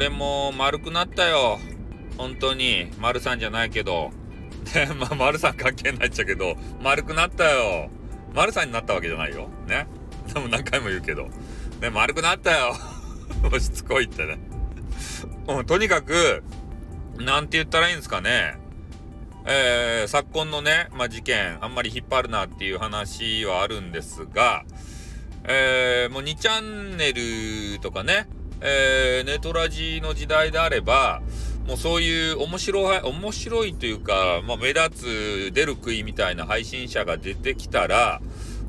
俺も丸くなったよ。本当に。丸さんじゃないけど。ね、まあ、丸さん関係ないっちゃけど、丸くなったよ。丸さんになったわけじゃないよ。ね。でも何回も言うけど。ね、丸くなったよ。しつこいってね。うん、とにかく、なんて言ったらいいんですかね。えー、昨今のね、まあ、事件、あんまり引っ張るなっていう話はあるんですが、えー、もう2チャンネルとかね、えー、ネトラジの時代であれば、もうそういう面白い、面白いというか、まあ、目立つ出る杭みたいな配信者が出てきたら、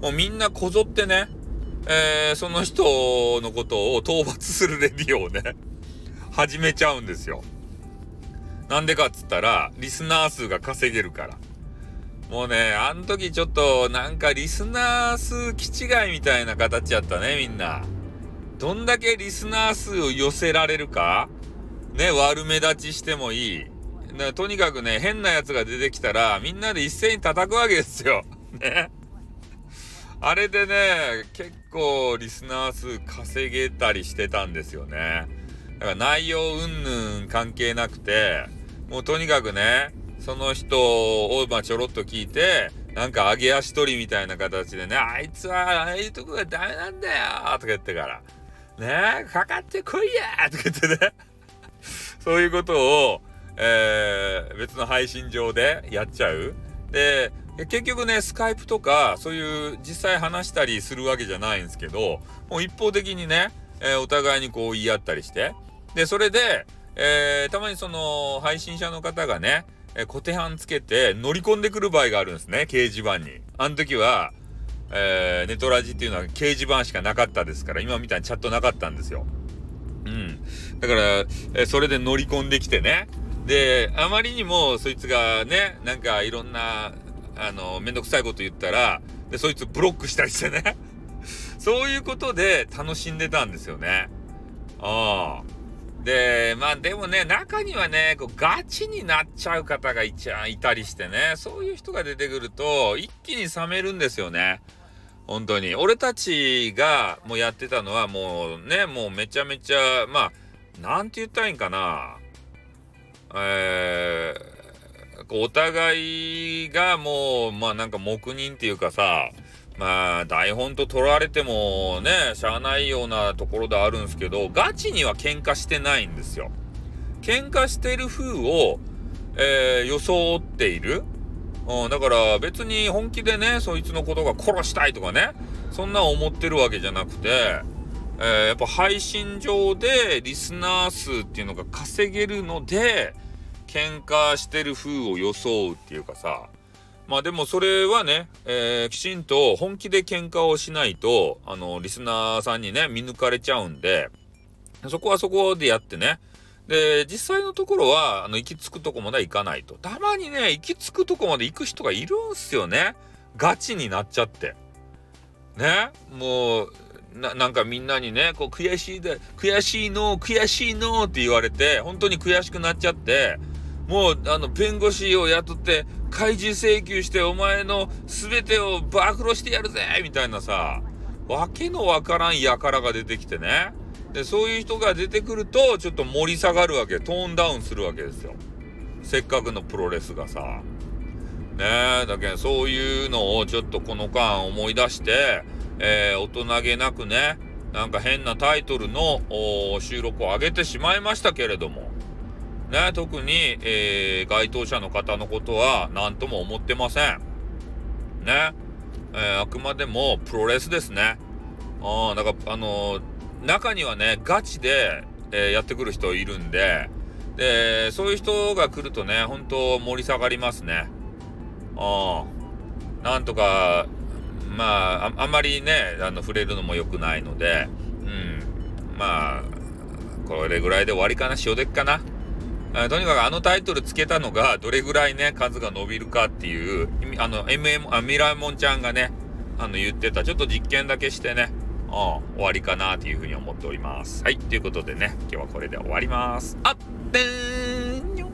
もうみんなこぞってね、えー、その人のことを討伐するレディオをね、始めちゃうんですよ。なんでかっつったら、リスナー数が稼げるから。もうね、あの時ちょっとなんかリスナー数気違いみたいな形やったね、みんな。どんだけリスナー数を寄せられるかね、悪目立ちしてもいい。とにかくね、変なやつが出てきたら、みんなで一斉に叩くわけですよ。ね。あれでね、結構リスナー数稼げたりしてたんですよね。だから内容云々関係なくて、もうとにかくね、その人をまあちょろっと聞いて、なんか上げ足取りみたいな形でね、あいつはああいうとこがダメなんだよとか言ってから、ねかかってこいやとか言ってね、そういうことを、えー、別の配信上でやっちゃう。で、結局ね、スカイプとか、そういう実際話したりするわけじゃないんですけど、もう一方的にね、えー、お互いにこう言い合ったりして、で、それで、えー、たまにその配信者の方がね、えー、固定版つけて乗り込んでくる場合があるんですね、掲示板に。あの時は、えー、ネトラジっていうのは掲示板しかなかったですから、今みたいにチャットなかったんですよ。うん。だから、えそれで乗り込んできてね。で、あまりにもそいつがね、なんかいろんなあの、めんどくさいこと言ったら、で、そいつブロックしたりしてね。そういうことで楽しんでたんですよね。ああ。で、まあでもね、中にはね、こうガチになっちゃう方がいちゃいたりしてね、そういう人が出てくると、一気に冷めるんですよね。本当に。俺たちがもうやってたのはもうね、もうめちゃめちゃ、まあ、なんて言ったらいいんかな。えー、お互いがもう、まあなんか黙認っていうかさ、まあ台本と取られてもね、しゃあないようなところであるんですけど、ガチには喧嘩してないんですよ。喧嘩してる風を、えー、装っている。うん、だから別に本気でね、そいつのことが殺したいとかね、そんな思ってるわけじゃなくて、えー、やっぱ配信上でリスナー数っていうのが稼げるので、喧嘩してる風を装うっていうかさまあでもそれはね、えー、きちんと本気で喧嘩をしないとあのリスナーさんにね見抜かれちゃうんでそこはそこでやってねで実際のところはあの行き着くとこまで行かないと。たまにね行き着くとこまで行く人がいるんすよね。ガチになっちゃって。ね。もうななんかみんなにねこう悔しいで悔しいの悔しいのって言われて本当に悔しくなっちゃってもう、あの、弁護士を雇って、開示請求して、お前の全てを暴露してやるぜみたいなさ、わけのわからん輩が出てきてね。で、そういう人が出てくると、ちょっと盛り下がるわけ、トーンダウンするわけですよ。せっかくのプロレスがさ。ねえ、だけどそういうのをちょっとこの間思い出して、えー、大人げなくね、なんか変なタイトルの収録を上げてしまいましたけれども、ね、特に、えー、該当者の方のことは何とも思ってません。ね。えー、あくまでもプロレスですね。あだから、あのー、中にはね、ガチで、えー、やってくる人いるんで、で、そういう人が来るとね、本当盛り下がりますね。あなんとか、まあ、あんまりね、あの、触れるのも良くないので、うん。まあ、これぐらいで終わりかな塩でっかなとにかくあのタイトルつけたのがどれぐらいね、数が伸びるかっていう、あの、MM、あミラモンちゃんがね、あの言ってた、ちょっと実験だけしてね、終わりかなというふうに思っております。はい、ということでね、今日はこれで終わります。あってーんよ